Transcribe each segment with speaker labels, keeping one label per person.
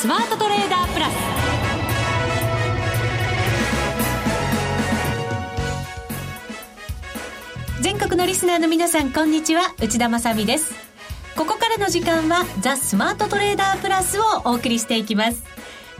Speaker 1: スマートトレーダープラス。全国のリスナーの皆さんこんにちは。内田まさです。ここからの時間はザ・スマートトレーダープラスをお送りしていきます。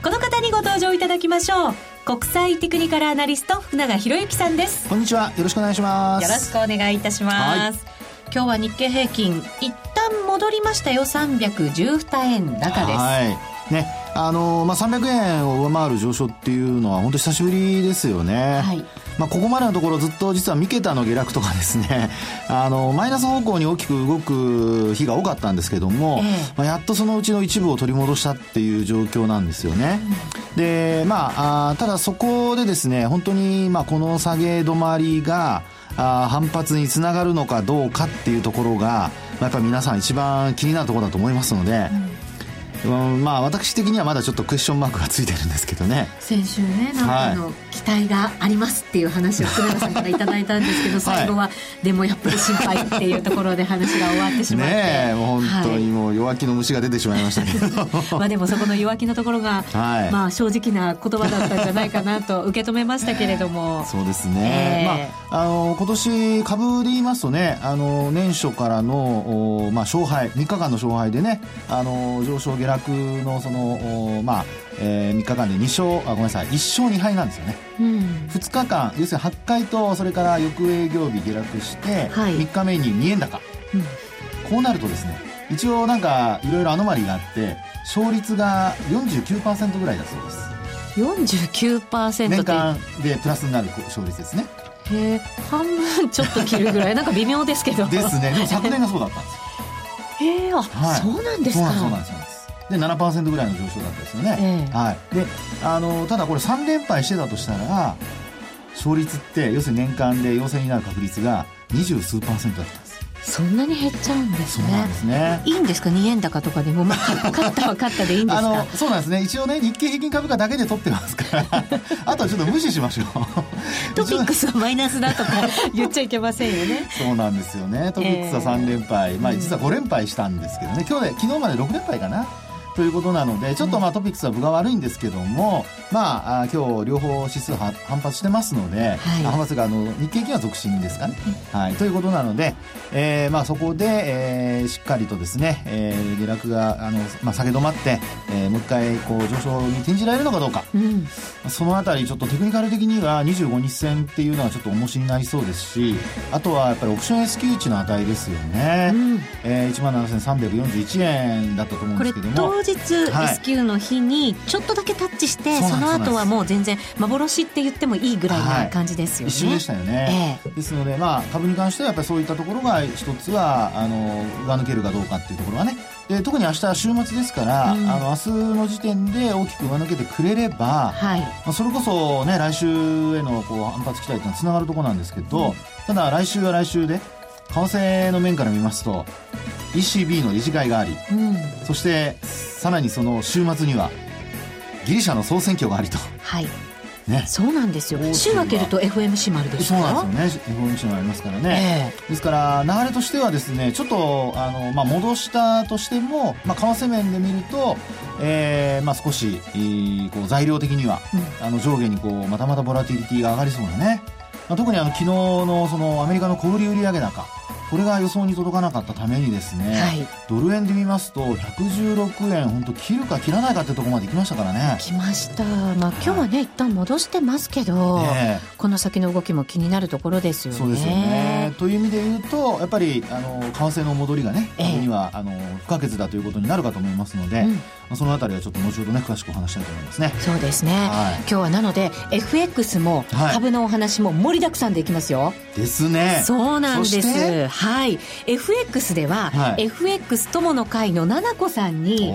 Speaker 1: この方にご登場いただきましょう。国際テクニカルアナリスト福永博之さんです。
Speaker 2: こんにちは。よろしくお願いします。
Speaker 1: よろしくお願いいたします、今日は日経平均一旦戻りましたよ。312円高です。
Speaker 2: はいねあのまあ、300円を上回る上昇っていうのは本当久しぶりですよね、はい。まあ、ここまでのところずっと実は三桁の下落とかですね あのマイナス方向に大きく動く日が多かったんですけども、ええ、まあ、やっとそのうちの一部を取り戻したっていう状況なんですよね、うん、でまああただそこでですね本当にまあこの下げ止まりがあ反発につながるのかどうかっていうところが、やっぱり皆さん一番気になるところだと思いますので、うんうん、まあ私的にはまだちょっとクエスチョンマークがついてるんですけどね。
Speaker 1: 先週ねなんかの、期待がありますっていう話を福永さんからい。ただいたんですけど最後は、はい、でもやっぱり心配っていうところで話が終わってしまって。
Speaker 2: ねもう本当にもう弱気の虫が出てしまいましたけ
Speaker 1: ど。まあでもそこの弱気のところが、はい、まあ正直な言葉だったんじゃないかなと受け止めましたけれども。
Speaker 2: そうですね、えー、まああの今年株で言いますとねあの年初からのお、まあ、勝敗3日間の勝敗でねあの上昇下落のそのまあ、えー、3日間で2勝あごめんなさい1勝2敗なんですよね、うん、2日間要するに8回とそれから翌営業日下落して、はい、3日目に2円高、うん、こうなるとですね一応なんかいろいろアノマリがあって勝率が49%ぐらいだそうです。
Speaker 1: 49%
Speaker 2: 年間でプラスになる勝率ですね。
Speaker 1: へえ半分ちょっと切るぐらい。なんか微妙ですけど。
Speaker 2: ですね。でも昨年がそうだったんですよ。
Speaker 1: へえあ、はい、そうなんですか。
Speaker 2: そうなんですで7%ぐらいの上昇だったですよね、えー、はい、であのただこれ3連敗してたとしたら勝率って要するに年間で陽性になる確率が二十数パーセントだったんです
Speaker 1: そんなに減っちゃうんです
Speaker 2: ね。そうなんですね。
Speaker 1: いいんですか、2円高とかでも、まあ、勝ったは勝ったでいいんですか？あの、
Speaker 2: そうなんですね。一応ね、日経平均株価だけで取ってますから、あとはちょっと無視しましょう。
Speaker 1: トピックスはマイナスだとか言っちゃいけませんよね。
Speaker 2: そうなんですよね。トピックスは3連敗、えー、まあ実は5連敗したんですけどね、今日で昨日まで6連敗かな。ということなので、ちょっとまあトピックスは分が悪いんですけども、まあ、今日両方指数反発してますので、はい、反発があの日経金は続伸ですかね。はい、ということなので、えー、まあそこで、えー、しっかりとですね、えー、下落があの、まあ、下げ止まって、えー、もう一回こう上昇に転じられるのかどうか、うん、そのあたりちょっとテクニカル的には25日線っていうのはちょっと重しになりそうですし、あとはやっぱりオプション S q 値の値ですよね。うん、えー、1万7341円だったと思うんですけども。
Speaker 1: 当日 S q の日にちょっとだけタッチして、はい、その後はもう全然幻って言ってもいいぐらいな感じですよね、
Speaker 2: はい、一瞬でしたよね、えー、ですので、まあ、株に関してはやっぱりそういったところが一つはあの上抜けるかどうかっていうところはね。で特に明日は週末ですから、うん、あの明日の時点で大きく上抜けてくれれば、はい、まあ、それこそね来週へのこう反発期待というのはつながるところなんですけど、うん、ただ来週は来週で為替の面から見ますと ECB の理事会があり、うん、そしてさらにその週末にはギリシャの総選挙がありと。
Speaker 1: はい。ね、そうなんですよ。週明けると FMC もあるでしょ？
Speaker 2: そうなんですよね。FMC もありますからね、えー、ですから流れとしてはですねちょっとあの、まあ、戻したとしても、まあ、為替面で見ると、えーまあ、少し、えー、こう材料的には、うん、あの上下にこうまたまたボラティリティが上がりそうなね、まあ、特にあの昨日のそのアメリカの小売売上高これが予想に届かなかったためにですね、はい、ドル円で見ますと116円本当切るか切らないかってところまで行きましたからね。
Speaker 1: 来ました。まあ今日はね、はい、一旦戻してますけど、ね、この先の動きも気になるところですよね。
Speaker 2: そうですよね。という意味で言うとやっぱりあの為替の戻りがね株には、えー、あの不可欠だということになるかと思いますので、うん。そのあたりはちょっと後ほどね詳しくお話したいと思いますね。
Speaker 1: そうですね、はい、今日はなので FX も株のお話も盛りだくさんでいきますよ、
Speaker 2: ですね。
Speaker 1: そうなんですはい。FX では、はい、FX 友の会の奈々子さんに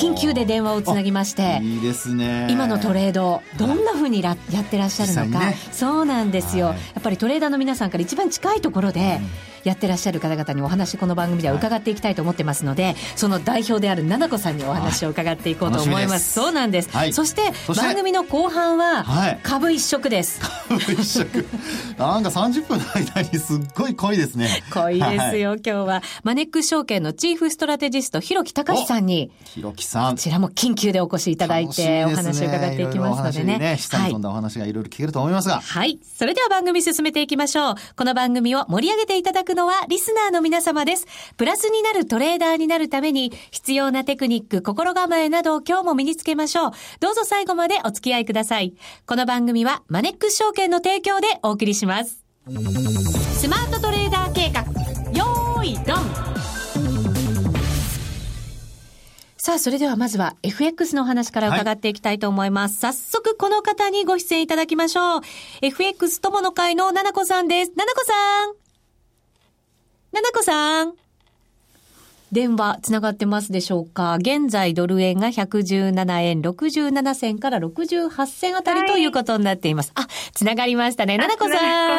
Speaker 1: 緊急で電話をつなぎまして
Speaker 2: いいですね。
Speaker 1: 今のトレードどんなふうにやってらっしゃるのか、ね、そうなんですよ、はい、やっぱりトレーダーの皆さんから一番近いところで、うんやってらっしゃる方々にお話この番組では伺っていきたいと思ってますので、その代表である奈々子さんにお話を伺っていこうと思います。そうなんです。はい、そして番組の後半は株一色です。
Speaker 2: 株一色。なんか30分の間にすっごい濃いですね。
Speaker 1: 濃いですよ、はい、今日は。マネックス証券のチーフストラテジスト、広木隆さんに。
Speaker 2: 広木さん。
Speaker 1: こちらも緊急でお越しいただいて、お話を伺っていきますのでね。ね
Speaker 2: 下に飛んだお話がいろいろ聞けると思いますが。
Speaker 1: はい。それでは番組進めていきましょう。この番組を盛り上げていただくのはリスナーの皆様です。プラスになるトレーダーになるために必要なテクニック、心構えなどを今日も身につけましょう。どうぞ最後までお付き合いください。この番組はマネックス証券の提供でお送りします。スマートトレーダー計画、よーい、ドンさあ、それではまずは FX の話から伺っていきたいと思います。はい、早速この方にご出演いただきましょう。FX 友の会のななこさんです。ななこさんななこさん電話つながってますでしょうか？現在ドル円が117円67銭から68銭あたりということになっています。はい、あ、つながりましたね。ななこさん。
Speaker 3: ご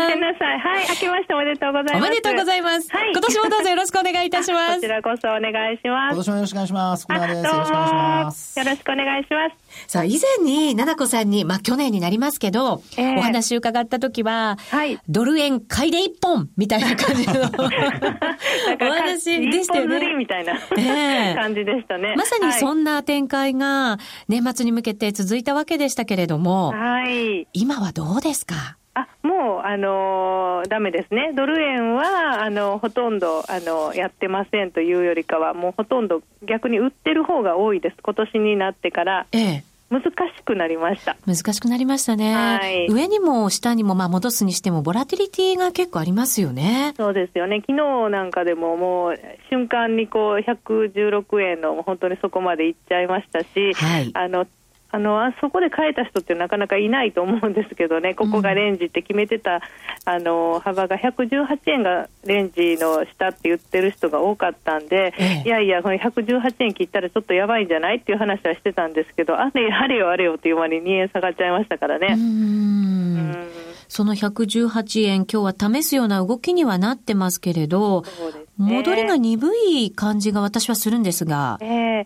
Speaker 3: めんなさい。はい。明けましておめでとうございます。
Speaker 1: おめでとうございます。はい。今年もどうぞよろしくお願いいたします。
Speaker 3: こちらこそお願いします。
Speaker 2: 今年もよろしくお願いします。このです。よろしくお願いします。
Speaker 3: よろしくお願いします。
Speaker 1: さあ、以前に、ななこさんに、まあ、去年になりますけど、えー、お話伺った時は、はい。ドル円買いで一本みたいな感じの お話でしたよね。
Speaker 3: みたいな。え ー感じでしたね。
Speaker 1: まさにそんな展開が年末に向けて続いたわけでしたけれども、はい。今はどうですか？
Speaker 3: あもう、あのー、ダメですね、ドル円はあのほとんど、あのやってませんというよりかは、もうほとんど逆に売ってる方が多いです、今年になってから。ええ難しくなりました。
Speaker 1: 難しくなりましたね。はい、上にも下にもまあ戻すにしても、ボラティリティが結構ありますよね。
Speaker 3: そうですよね。昨日なんかでももう瞬間にこう116円の本当にそこまでいっちゃいましたし、はい、あのあのあそこで変えた人ってなかなかいないと思うんですけどね、ここがレンジって決めてた、うん、あの幅が118円がレンジの下って言ってる人が多かったんで、ええ、いやいや、この118円切ったらちょっとやばいんじゃないっていう話はしてたんですけど、あれあれよあれよっていう間に2円下がっちゃいましたからね。うん。
Speaker 1: その118円、今日は試すような動きにはなってますけれど、ね、戻りが鈍い感じが私はするんですが。
Speaker 3: えー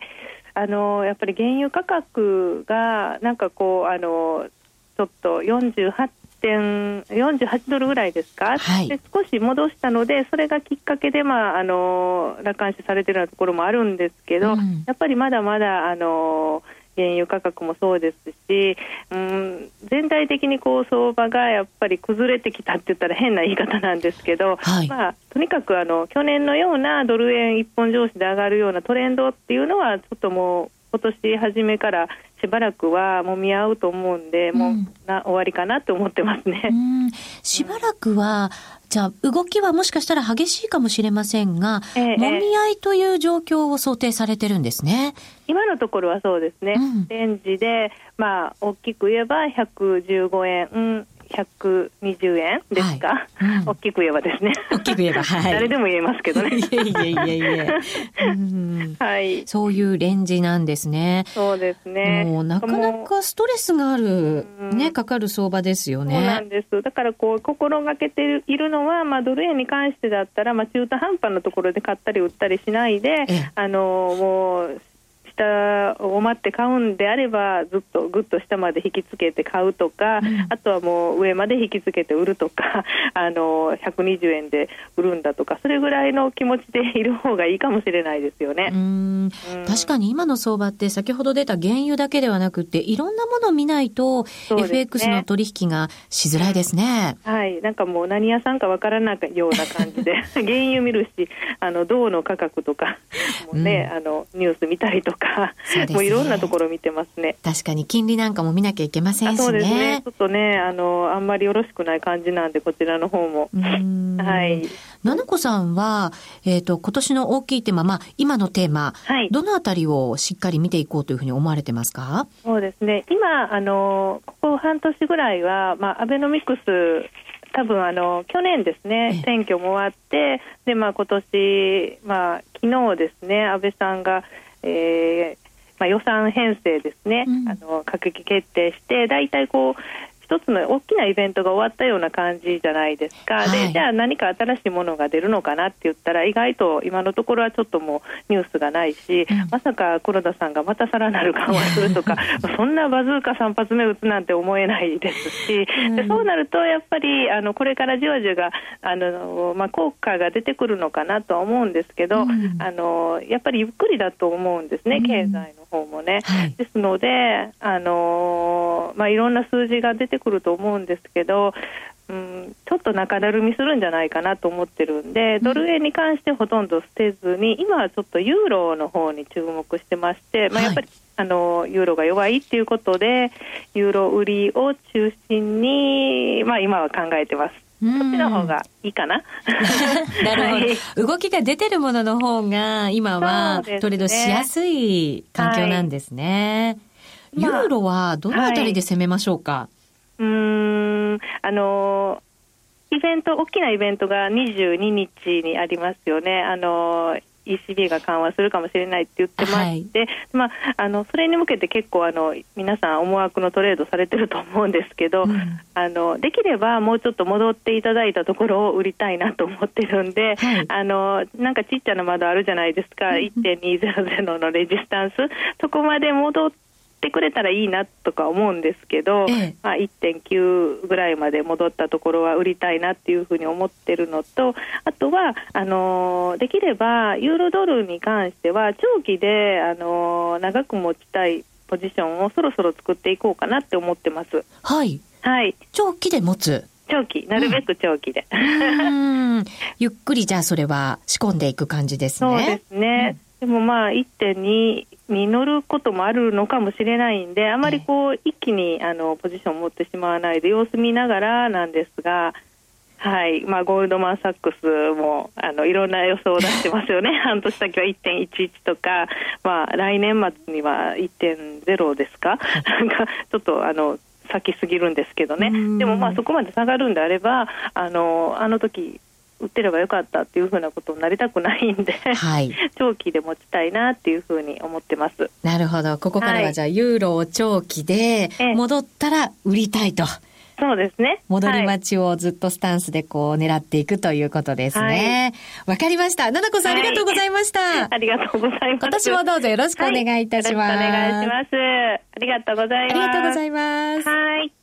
Speaker 3: あのやっぱり原油価格がなんかこうあのちょっと48点48ドルぐらいですか、はい、で少し戻したので、それがきっかけで、まあ、あの楽観視されているようなところもあるんですけど、うん、やっぱりまだまだあの原油価格もそうですし、うん、全体的にこう相場がやっぱり崩れてきたって言ったら変な言い方なんですけど、はい、まあ、とにかくあの去年のようなドル円一本上司で上がるようなトレンドっていうのはちょっともう今年初めからしばらくはもみ合うと思うんで、もうな終わりかなと思ってますね。
Speaker 1: しばらくは、じゃあ動きはもしかしたら激しいかもしれませんが、えー、もみ合いという状況を想定されてるんですね。
Speaker 3: 今のところはそうですね。うん、レンジで、まあ、大きく言えば115円、うん120円ですか、はいうん、大きく言えばですね。
Speaker 1: 大きく言えば、はい。
Speaker 3: 誰でも言えますけどね。い
Speaker 1: えいえいえいえ。うん、はい。そういうレンジなんですね。
Speaker 3: そうですね。
Speaker 1: もうなかなかストレスがある、ね、かかる相場ですよね。
Speaker 3: そうなんです。だからこう、心がけているのは、まあ、ドル円に関してだったら、まあ、中途半端なところで買ったり売ったりしないで、あの、もう、下を待って買うんであればずっとぐっと下まで引きつけて買うとか、うん、あとはもう上まで引きつけて売るとか あの120円で売るんだとかそれぐらいの気持ちでいる方がいいかもしれないですよね。うん。
Speaker 1: 確かに今の相場って先ほど出た原油だけではなくていろんなものを見ないと、ね、FX の取引がしづらいですね。
Speaker 3: はい。なんかもう何屋さんかわからないような感じで 原油見るしあの銅の価格とかもね、うん、あのニュース見たりとかか、ね、もういろんなところ見てますね。
Speaker 1: 確かに金利なんかも見なきゃいけませんしね。そうですね。
Speaker 3: ちょっとね、あの、あんまりよろしくない感じなんで、こちらの方も。はい。
Speaker 1: ななこさんは、えっ、ー、と、今年の大きいテーマ、まあ、今のテーマ、はい、どのあたりをしっかり見ていこうというふうに思われてますか？
Speaker 3: そうですね。今、あの、ここ半年ぐらいは、まあ、アベノミクス多分あの去年ですね、選挙も終わって、でまあ今年まあ昨日ですね、安倍さんがえーまあ、予算編成ですね、うん、あの閣議決定して大体こう一つの大きなイベントが終わったような感じじゃないですか、はい、でじゃあ何か新しいものが出るのかなって言ったら意外と今のところはちょっともうニュースがないし、うん、まさか黒田さんがまたさらなる緩和するとか そんなバズーカ3発目撃つなんて思えないですし、でそうなるとやっぱりあのこれからじわじわがあの、まあ、効果が出てくるのかなとは思うんですけど、うん、あのやっぱりゆっくりだと思うんですね、経済の方もね。はい、ですので、あのまあ、いろんな数字が出てくると思うんですけど、うん、ちょっと中だるみするんじゃないかなと思ってるんで、ドル円に関してほとんど捨てずに、今はちょっとユーロの方に注目してまして、まあ、やっぱり、はい、あのユーロが弱いっていうことで、ユーロ売りを中心に、まあ、今は考えてます。そっちの方がいいかな。
Speaker 1: なるほど、はい、動きが出てるものの方が、今はトレードしやすい環境なんですね。はい、ユーロはどのあたりで攻めましょうか、は
Speaker 3: い、うん、あのイベント、大きなイベントが22日にありますよね。あの ECB が緩和するかもしれないって言ってまして、はい、まあ、あのそれに向けて結構あの皆さん思惑のトレードされてると思うんですけど、うん、あのできればもうちょっと戻っていただいたところを売りたいなと思ってるんで、はい、あのなんかちっちゃな窓あるじゃないですか、うん、1.200のレジスタンス。そこまで戻ってってくれたらいいなとか思うんですけど、ええ、まあ、1.9ぐらいまで戻ったところは売りたいなっていうふうに思ってるのとあとはあのー、できればユーロドルに関しては長期で、あのー、長く持ちたいポジションをそろそろ作っていこうかなって思ってます。
Speaker 1: はい。はい。長期で持つ。
Speaker 3: 長期、なるべく長期で。う
Speaker 1: ん、ゆっくりじゃあそれは仕込んでいく感じですね。
Speaker 3: そうですね。うん、でもまあ1.2に乗ることもあるのかもしれないんで、あまりこう、一気にあのポジションを持ってしまわないで、様子見ながらなんですが、はい。まあ、ゴールドマン・サックスもあのいろんな予想を出してますよね、半年先は1.11とか、まあ、来年末には1.0ですか、なんかちょっとあの先すぎるんですけどね、でもまあそこまで下がるんであれば、あのあの時売ってればよかったっていうふうなことになりたくないんで、はい、長期で持ちたいなっていうふうに思ってます。
Speaker 1: なるほど。ここからはじゃあ、ユーロを長期で戻ったら売りたいと。
Speaker 3: そうですね。
Speaker 1: 戻り待ちをずっとスタンスでこう狙っていくということですね。わ、はい、かりました。ななこさん、ありがとうございました。
Speaker 3: ありがとうございます。今
Speaker 1: 年もどうぞよろしくお願いいたします。
Speaker 3: お願いします。ありがとうございます。あ
Speaker 1: りがとうございます。
Speaker 3: はい。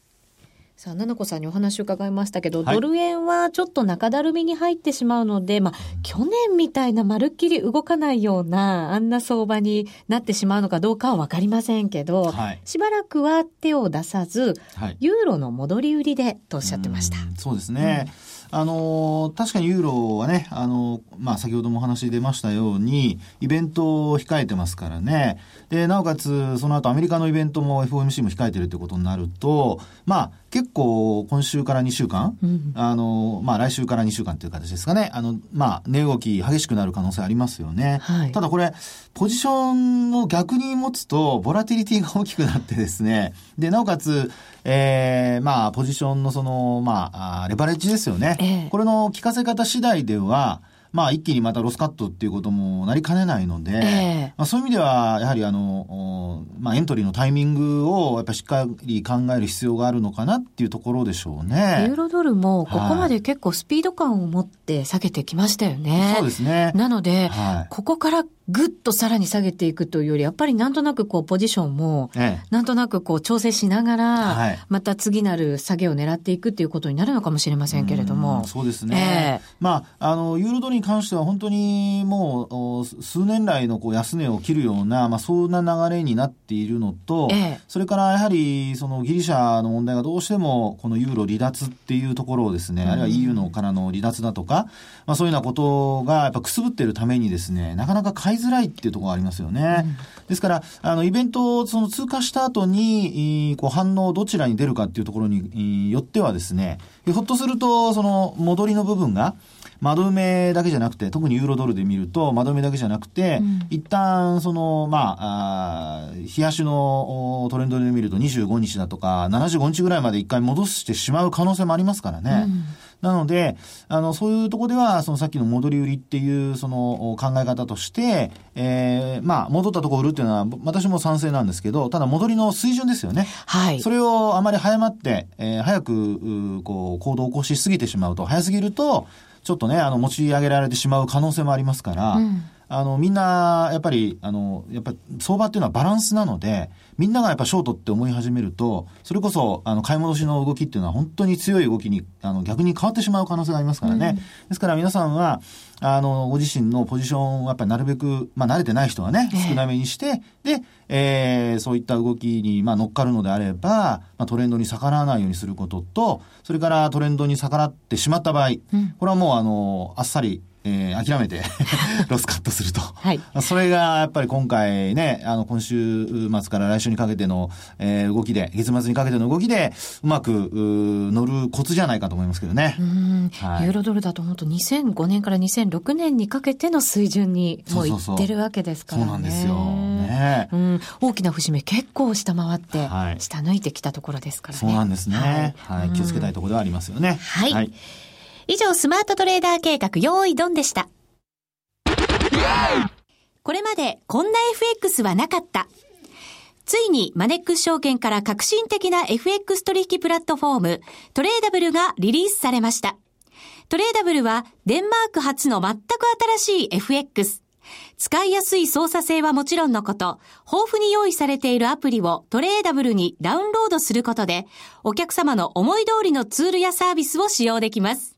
Speaker 1: さあ、ななこさんにお話を伺いましたけど、はい、ドル円はちょっと中だるみに入ってしまうので、まあ、去年みたいなまるっきり動かないような、あんな相場になってしまうのかどうかはわかりませんけど、はい、しばらくは手を出さず、はい、ユーロの戻り売りでとおっしゃってました。
Speaker 2: うそうですね。うんあの確かにユーロはね、あのまあ、先ほどもお話出ましたように、イベントを控えてますからね。で、なおかつ、その後アメリカのイベントも FOMC も控えてるということになると、まあ、結構今週から2週間、うん、あの、まあ来週から2週間という形ですかね、あの、まあ値動き激しくなる可能性ありますよね。はい、ただこれ、ポジションを逆に持つと、ボラティリティが大きくなってですね、で、なおかつ、えー、まあ、ポジションのその、まあ、レバレッジですよね。えー、これの効かせ方次第では、まあ、一気にまたロスカットっていうこともなりかねないので、えー、まあ、そういう意味では、やはりあの、まあ、エントリーのタイミングをやっぱりしっかり考える必要があるのかなっていうところでしょうね。
Speaker 1: ユーロドルもここまで結構スピード感を持って下げてきましたよね。
Speaker 2: はい、そうですね。
Speaker 1: なので、はい、ここからぐっとさらに下げていくというより、やっぱりなんとなくこうポジションも、なんとなくこう調整しながら、また次なる下げを狙っていくっていうことになるのかもしれませんけれども。
Speaker 2: そうですね。えー、まあ、あの、ユーロドルに関しては本当にもう数年来のこう安値を切るような、まあ、そんな流れになっているのと、えー、それからやはりそのギリシャの問題がどうしてもこのユーロ離脱っていうところをですね、あるいは EU のからの離脱だとか、まあ、そういうようなことがやっぱくすぶっているためにですね、なかなか買いづらいっていうところがありますよね。うん、ですから、あの、イベントをその通過した後に、こう反応どちらに出るかっていうところによってはですね、ひょっとすると、その戻りの部分が、窓埋めだけじゃなくて、特にユーロドルで見ると、窓埋めだけじゃなくて、うん、一旦、その、まあ、あ冷やしのトレンドで見ると25日だとか、75日ぐらいまで一回戻してしまう可能性もありますからね。うんなので、あの、そういうところでは、そのさっきの戻り売りっていう、その考え方として、えー、まあ、戻ったところ売るっていうのは、私も賛成なんですけど、ただ戻りの水準ですよね。
Speaker 1: はい。
Speaker 2: それをあまり早まって、えー、早く、うこう、行動を起こしすぎてしまうと、早すぎると、ちょっとね、あの、持ち上げられてしまう可能性もありますから、
Speaker 1: うん
Speaker 2: あの、みんな、やっぱり、あの、やっぱり、相場っていうのはバランスなので、みんながやっぱショートって思い始めると、それこそ、あの、買い戻しの動きっていうのは本当に強い動きに、あの、逆に変わってしまう可能性がありますからね。ですから皆さんは、あの、ご自身のポジションをやっぱりなるべく、まあ、慣れてない人はね、少なめにして、で、えー、そういった動きに、まあ、乗っかるのであれば、まあ、トレンドに逆らわないようにすることと、それからトレンドに逆らってしまった場合、これはもう、あの、あっさり、えー、諦めて ロスカットすると。
Speaker 1: はい。
Speaker 2: それがやっぱり今回ね、あの今週末から来週にかけての、えー、動きで、月末にかけての動きで、うまくう乗るコツじゃないかと思いますけどね。
Speaker 1: うん、
Speaker 2: はい
Speaker 1: ユーロドルだと本当2005年から2006年にかけての水準にもういってるわけですからね。
Speaker 2: そうなんですよ。ね
Speaker 1: うん、大きな節目結構下回って、
Speaker 2: はい
Speaker 1: 下抜いてきたところですからね。
Speaker 2: そうなんですね。はい。気をつけたいところではありますよね。
Speaker 1: はい以上、スマートトレーダー計画、用意ドンでした。これまで、こんな FX はなかった。ついに、マネックス証券から革新的な FX 取引プラットフォーム、トレーダブルがリリースされました。トレーダブルは、デンマーク初の全く新しい FX。使いやすい操作性はもちろんのこと、豊富に用意されているアプリをトレーダブルにダウンロードすることで、お客様の思い通りのツールやサービスを使用できます。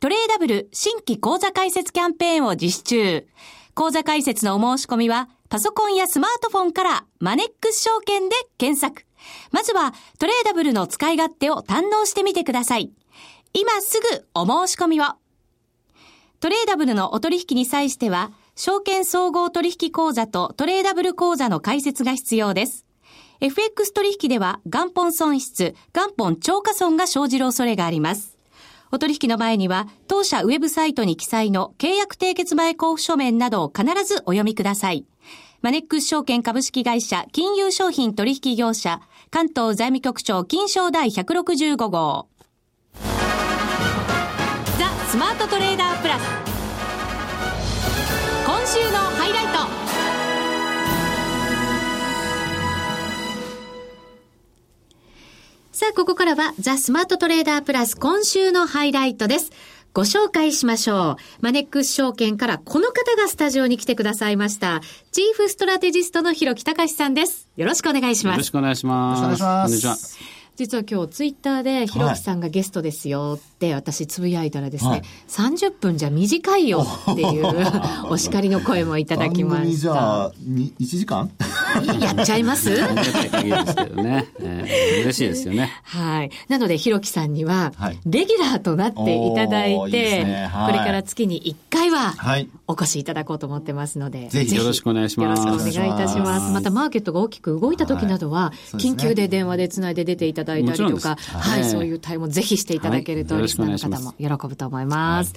Speaker 1: トレーダブル新規講座開設キャンペーンを実施中。講座開設のお申し込みはパソコンやスマートフォンからマネックス証券で検索。まずはトレーダブルの使い勝手を堪能してみてください。今すぐお申し込みを。トレーダブルのお取引に際しては、証券総合取引口座とトレーダブル口座の開設が必要です。FX 取引では元本損失、元本超過損が生じる恐れがあります。お取引の前には、当社ウェブサイトに記載の契約締結前交付書面などを必ずお読みください。マネックス証券株式会社金融商品取引業者関東財務局長金賞第165号。ザ・スマートトレーダープラス。今週のハイライト。さあ、ここからはザ・スマートトレーダープラス今週のハイライトです。ご紹介しましょう。マネックス証券からこの方がスタジオに来てくださいました。チーフストラテジストの広木隆さんです。よろしくお願いします。
Speaker 4: よろしくお願いします。
Speaker 2: よろしくお願いします
Speaker 4: こんにちは。
Speaker 1: 実は今日ツイッターでひろきさんがゲストですよって私つぶやいたらですね、
Speaker 2: はい
Speaker 1: 30分じゃ短いよっていう お叱りの声もいただきま
Speaker 2: 番組
Speaker 1: した。
Speaker 2: じゃあ、に1時間？
Speaker 1: やっちゃいます？
Speaker 4: ありがたい限りですけどね。えー嬉しいですよね。
Speaker 1: はい。なので、ひろきさんには
Speaker 2: はい、
Speaker 1: レギュラーとなっていただい
Speaker 2: おーいいです
Speaker 1: て、
Speaker 2: ねはい
Speaker 1: これから月に1回は
Speaker 2: はい。
Speaker 1: お越しいただこうと思ってますので、
Speaker 2: ぜひ
Speaker 4: よろしくお願いします
Speaker 1: よろしくお願いいたします。
Speaker 2: ます
Speaker 1: また、マーケットが大きく動いた時などは、緊急で電話でつないで出ていただいたりとか、はい、
Speaker 4: はい。
Speaker 1: そういう対応ぜひしていただけると、
Speaker 4: はい
Speaker 1: リスナーの方も喜ぶと思い。ます。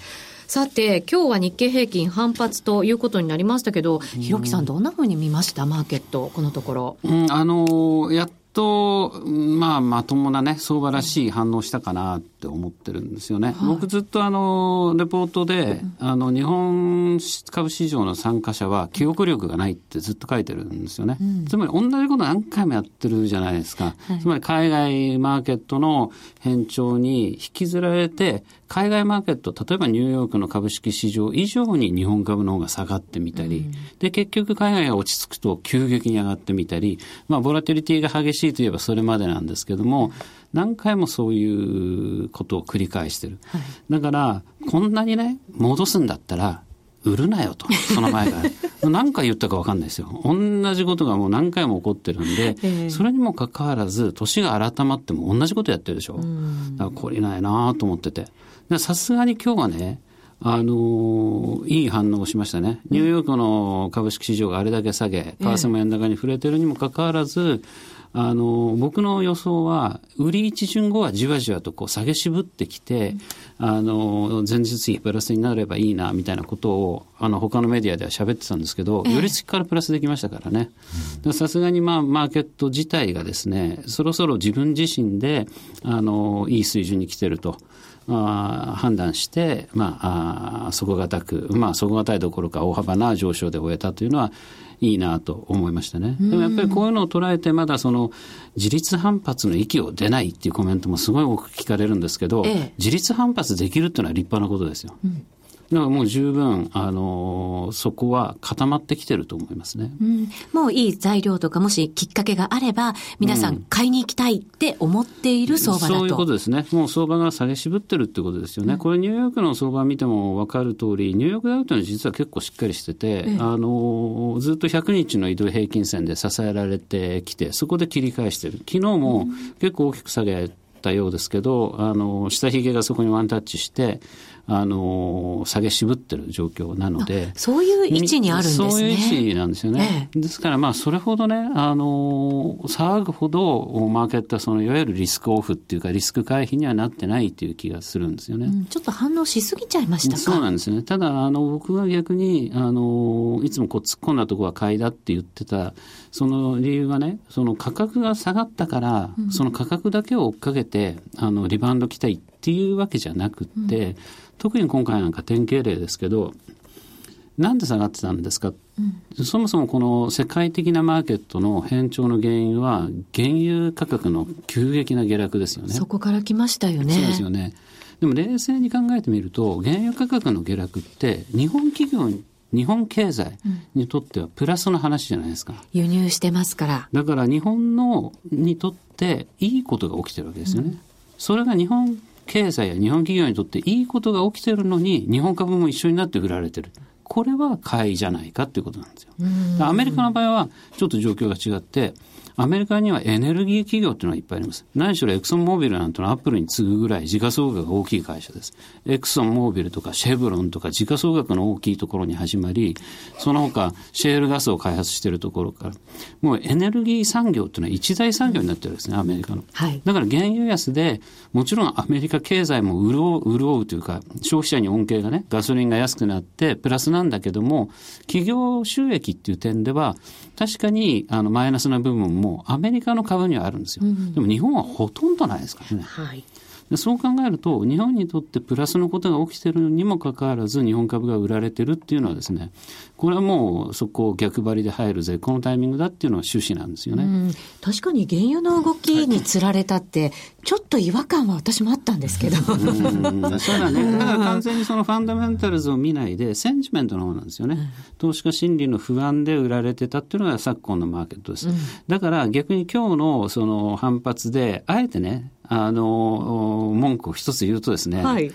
Speaker 1: さて、今日は日経平均反発ということになりましたけど、ひろきさんどんな風に見ました？マーケット、このところ。
Speaker 4: うん、あのーやっと、まあ、まともなね、相場らしい反応したかなって思ってるんですよね。僕ずっとあの、レポートで、あの、日本株市場の参加者は記憶力がないってずっと書いてるんですよね。つまり同じこと何回もやってるじゃないですか。つまり海外マーケットの変調に引きずられて、海外マーケット、例えばニューヨークの株式市場以上に日本株の方が下がってみたり、で、結局海外が落ち着くと急激に上がってみたり、まあ、ボラティリティが激しいといえばそれまでなんですけども、何回もそういうことを繰り返してる。だから、こんなにね、戻すんだったら、売るなよと、その前から。何回言ったか分かんないですよ。同じことがもう何回も起こってるんで、
Speaker 1: ええ
Speaker 4: それにもかかわらず、年が改まっても同じことやってるでしょ。だから懲りないなと思ってて。さすがに今日はね、あのー、いい反応をしましたね。ニューヨークの株式市場があれだけ下げ、為替も円高に触れてるにもかかわらず、あの、僕の予想は、売り一巡後はじわじわとこう下げ渋ってきて、あの、前日比プラスになればいいな、みたいなことを、あの、他のメディアでは喋ってたんですけど、寄り付きからプラスできましたからね。さすがに、まあ、マーケット自体がですね、そろそろ自分自身で、あの、いい水準に来てると。あ判断して、まあ、あ底堅く、まあ、底堅いどころか大幅な上昇で終えたというのは、いいなと思いましたね。でもやっぱりこういうのを捉えて、まだその自立反発の息を出ないっていうコメントもすごい多く聞かれるんですけど、ええ、自立反発できるっていうのは立派なことですよ。うんだからもう十分、あのー、そこは固まってきてると思いますね、
Speaker 1: うん。もういい材料とか、もしきっかけがあれば、皆さん買いに行きたいって思っている相場だと、うん、
Speaker 4: そういうことですね。もう相場が下げ渋ってるってことですよね。うん、これニューヨークの相場見ても分かる通り、ニューヨークダウというのは実は結構しっかりしてて、あのー、ずっと100日の移動平均線で支えられてきて、そこで切り返してる。昨日も結構大きく下げたようですけど、あの、下髭がそこにワンタッチして、あの、下げ渋ってる状況なので。
Speaker 1: そういう位置にあるんですね。
Speaker 4: そういう位置なんですよね。ええ、ですから、まあ、それほどね、あの、騒ぐほど、マーケットはその、いわゆるリスクオフっていうか、リスク回避にはなってないっていう気がするんですよね。うん、
Speaker 1: ちょっと反応しすぎちゃいましたか？
Speaker 4: そうなんですね。ただ、あの、僕は逆に、あの、いつもこう突っ込んだところは買いだって言ってた、その理由はね、その価格が下がったから、うん、その価格だけを追っかけて、あの、リバウンド期待っていうわけじゃなくって、うん特に今回なんか典型例ですけど、なんで下がってたんですか、うん、そもそもこの世界的なマーケットの変調の原因は、原油価格の急激な下落ですよね。
Speaker 1: そこから来ましたよね。
Speaker 4: そうですよね。でも冷静に考えてみると、原油価格の下落って、日本企業に日本経済にとってはプラスの話じゃないですか。
Speaker 1: 輸入してますから。
Speaker 4: だから日本のにとっていいことが起きてるわけですよね。うん、それが日本経済や日本企業にとっていいことが起きてるのに、日本株も一緒になって売られてる。これは買いじゃないかっていうことなんですよ。アメリカの場合はちょっと状況が違って、アメリカにはエネルギー企業っていうのがいっぱいあります。何しろエクソンモービルなんてのはアップルに次ぐぐらい時価総額が大きい会社です。エクソンモービルとかシェブロンとか時価総額の大きいところに始まり、その他シェールガスを開発しているところから、もうエネルギー産業っていうのは一大産業になってるんですね、アメリカの。はい、だから原油安で、もちろんアメリカ経済も潤う、潤うというか、消費者に恩恵がね、ガソリンが安くなってプラスなんだけども、企業収益っていう点では、確かにあのマイナスな部分もアメリカの株にはあるんですよ。うん、でも日本はほとんどないですからね。はいでそう考えると、日本にとってプラスのことが起きているにもかかわらず、日本株が売られてるっていうのはですね、これはもうそこを逆張りで入るぜ、このタイミングだっていうのは趣旨なんですよね。
Speaker 1: 確かに原油の動きにつられたって、ちょっと違和感は私もあったんですけど。そう
Speaker 4: だね。だから完全にそのファンダメンタルズを見ないで、センチメントの方なんですよね。投資家心理の不安で売られてたっていうのが昨今のマーケットです。うん、だから逆に今日のその反発で、あえてね、あの、文句を一つ言うとですね、はい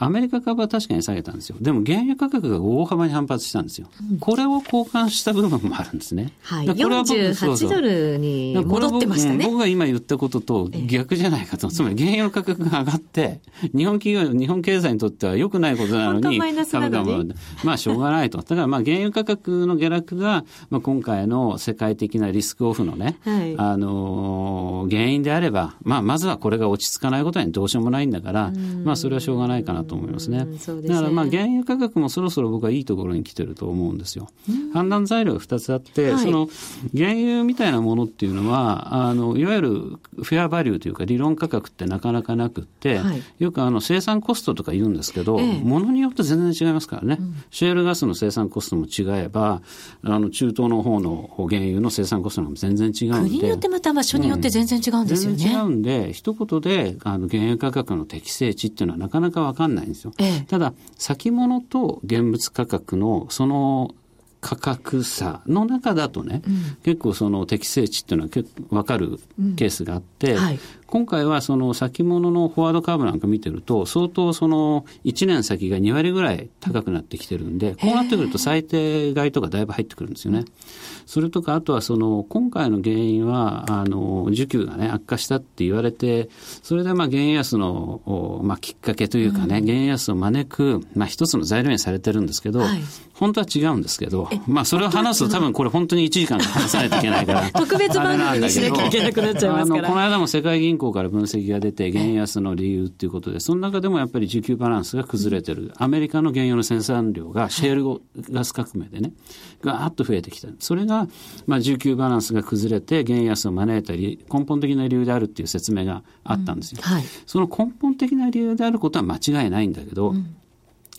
Speaker 4: アメリカ株は確かに下げたんですよ。でも原油価格が大幅に反発したんですよ。うん、これを交換した部分もあるんですね。
Speaker 1: はい。48ドルに戻ってましたね。
Speaker 4: 僕が今言ったことと逆じゃないかと。つまり原油の価格が上がって、日本企業、日本経済にとっては良くないことなのに、
Speaker 1: 株価も、
Speaker 4: まあしょうがないと。だからまあ原油価格の下落が、まあ今回の世界的なリスクオフのね、はい、あのー、原因であれば、まあまずはこれが落ち着かないことにどうしようもないんだから、まあそれはしょうがないかなと思いますね。すね。だからまあ原油価格もそろそろ僕はいいところに来てると思うんですよ。判断材料が2つあって、はい、その原油みたいなものっていうのは、あのいわゆるフェアバリューというか理論価格ってなかなかなくって、はい、よくあの生産コストとか言うんですけど、ええ、ものによって全然違いますからね、うん、シェールガスの生産コストも違えば、あの中東の方の原油の生産コストも全然違うんで。
Speaker 1: 国によってまた場所によって全然違うんですよね。うん、全
Speaker 4: 然違うんで、一言であの原油価格の適正値っていうのはなかなかわかんないんですよ。ええ、ただ、先物と現物価格のその価格差の中だとね、うん、結構その適正値っていうのは結構分かるケースがあって、うんはい、今回はその先物のフォワードカーブなんか見てると、相当その1年先が2割ぐらい高くなってきてるんで、こうなってくると最低買いとかだいぶ入ってくるんですよね。それとか、あとはその、今回の原因は、あの、需給がね、悪化したって言われて、それでまあ、原安の、まあ、きっかけというかね、うん、原安を招く、まあ、一つの材料にされてるんですけど、はい、本当は違うんですけど、まあ、それを話すと多分これ本当に1時間話さないといけないから。
Speaker 1: 特別番組にしなきゃいけなくなっちゃいますから。
Speaker 4: この間も世界銀行から分析が出て、原安の理由っていうことで、その中でもやっぱり需給バランスが崩れてる。アメリカの原油の生産量がシェールガス革命でね、ガーッと増えてきた。それが、まあ、需給バランスが崩れて、原安を招いたり、根本的な理由であるっていう説明があったんですよ。うんはい、その根本的な理由であることは間違いないんだけど、うん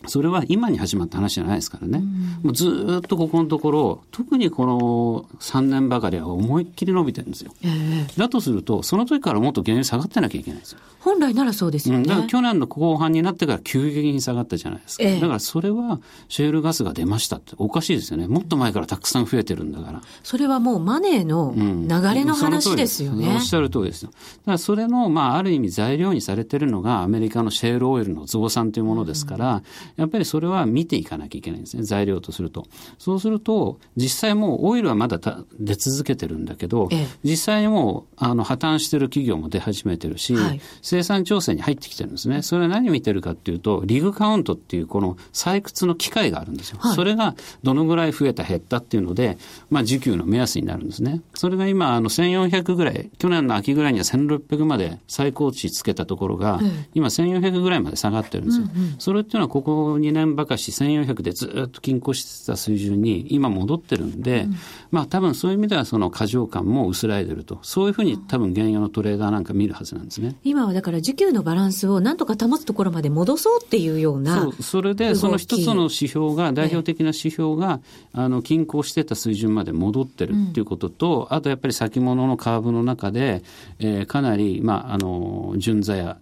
Speaker 4: それは今に始まった話じゃないですからね。うん、もうずっとここのところ、特にこの3年ばかりは思いっきり伸びてるんですよ。えー、だとすると、その時からもっと原油下がってなきゃいけないんですよ。
Speaker 1: 本来ならそうですよね。
Speaker 4: だから去年の後半になってから急激に下がったじゃないですか。ええ、だからそれはシェールガスが出ましたっておかしいですよね。もっと前からたくさん増えてるんだから。
Speaker 1: それはもうマネーの流れの話ですよね。
Speaker 4: うん、おっしゃる通りですよ。だからそれの、まあ、ある意味材料にされてるのがアメリカのシェールオイルの増産というものですから、うん、やっぱりそれは見ていかなきゃいけないんですね。材料とすると。そうすると、実際もうオイルはまだ出続けてるんだけど、え、実際にもうあの破綻してる企業も出始めてるし、はい、生産調整に入入ってきてるんですね。それは何を見てるかっていうと、リグカウントっていうこの採掘の機械があるんですよ。はい、それがどのぐらい増えた減ったっていうので、まあ需給の目安になるんですね。それが今、あの1400ぐらい、去年の秋ぐらいには1600まで最高値つけたところが、うん、今1400ぐらいまで下がってるんですよ。うんうん、それっていうのはここ2年ばかし1400でずっと均衡してた水準に今戻ってるんで、うん、まあ多分そういう意味ではその過剰感も薄らいでると。そういうふうに多分原油のトレーダーなんか見るはずなんですね。
Speaker 1: 今はだから需給のバランスをなんとか保つところまで戻そうっていうようなそう
Speaker 4: それでその一つの指標が代表的な指標が、あの均衡してた水準まで戻ってるっていうことと、うん、あとやっぱり先物のカーブの中で、えー、かなり、まあ、あの順座や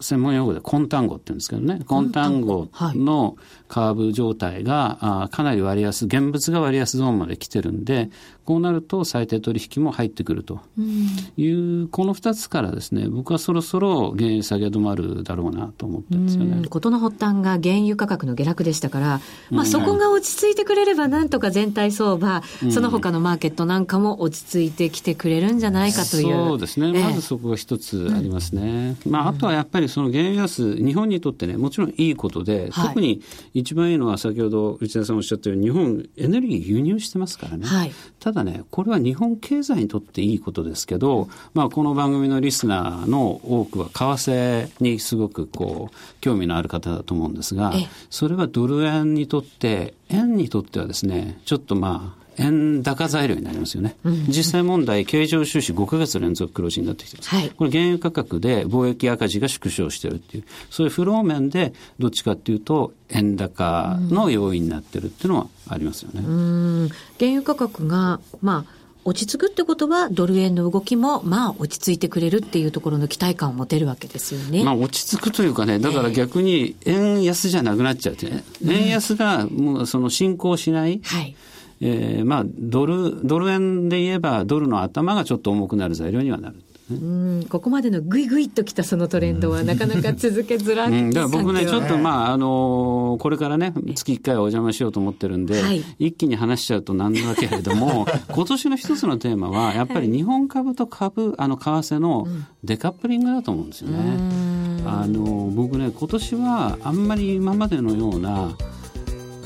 Speaker 4: 専門用語で根単語って言うんですけどね、根単語のカーブ状態が、あかなり割安、現物が割安ゾーンまで来てるんで、こうなると最低取引も入ってくると。いう、うん、この2つからですね、僕はそろそろ原油下げ止まるだろうなと思ってるんですよね。
Speaker 1: 事の発端が原油価格の下落でしたから、まあ、そこが落ち着いてくれれば、なんとか全体相場、うん、その他のマーケットなんかも落ち着いてきてくれるんじゃないかという。
Speaker 4: そうですね、まずそこが一つありますね。うん、まあ、あとはやっぱりその原油安、日本にとってね、もちろんいいことで、はい、特に一番いいのは先ほど内田さんおっしゃったように、日本エネルギー輸入してますからね。はい、ただね、これは日本経済にとっていいことですけど、まあ、この番組のリスナーの多くは為替にすごくこう興味のある方だと思うんですが、それはドル円にとって、円にとってはですね、ちょっとまあ、円高材料になりますよね。うん、実際問題、経常収支5か月連続黒字になってきてます。はい、これ原油価格で貿易赤字が縮小してるっていう、そういうフロー面でどっちかっていうと、円高の要因になってるっていうのはありますよね。う
Speaker 1: ん原油価格が、まあ、落ち着くってことは、ドル円の動きも、まあ、落ち着いてくれるっていうところの期待感を持てるわけですよね。
Speaker 4: まあ、落ち着くというかね、だから逆に、円安じゃなくなっちゃうってね、えー、円安がもうその進行しない、はいえー、まあ、ドル、ドル円で言えば、ドルの頭がちょっと重くなる材料にはなる。
Speaker 1: うんここまでのぐいぐいっときたそのトレンドはなかなか続けづらい、うん、
Speaker 4: だから僕ね、ちょっとまあ、あのー、これからね、月1回お邪魔しようと思ってるんで、はい、一気に話しちゃうとなんだけれども、今年の一つのテーマは、やっぱり日本株と株、あの、為替のデカップリングだと思うんですよね。あのー、僕ね、今年はあんまり今までのような、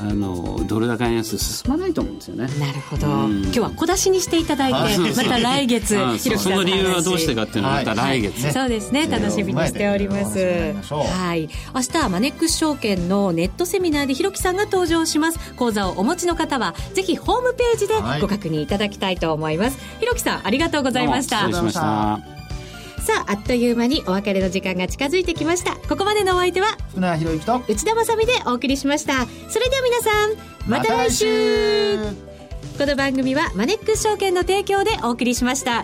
Speaker 4: あのドル高円安進まないと思うんですよね。
Speaker 1: なるほど。うん、今日は小出しにしていただいて、また来月、
Speaker 4: その理由はどうしてかっていうのはまた来月、
Speaker 1: はい、そうですね。楽しみにしております。はい。明日はマネックス証券のネットセミナーでひろきさんが登場します。講座をお持ちの方はぜひホームページでご確認いただきたいと思います。ひろきさんありがとうござい
Speaker 4: ました。
Speaker 1: さああっという間にお別れの時間が近づいてきました。ここまでのお相手は
Speaker 2: 福永博之と
Speaker 1: 内田まさでお送りしました。それでは皆さんまた来週。この番組はマネックス証券の提供でお送りしました。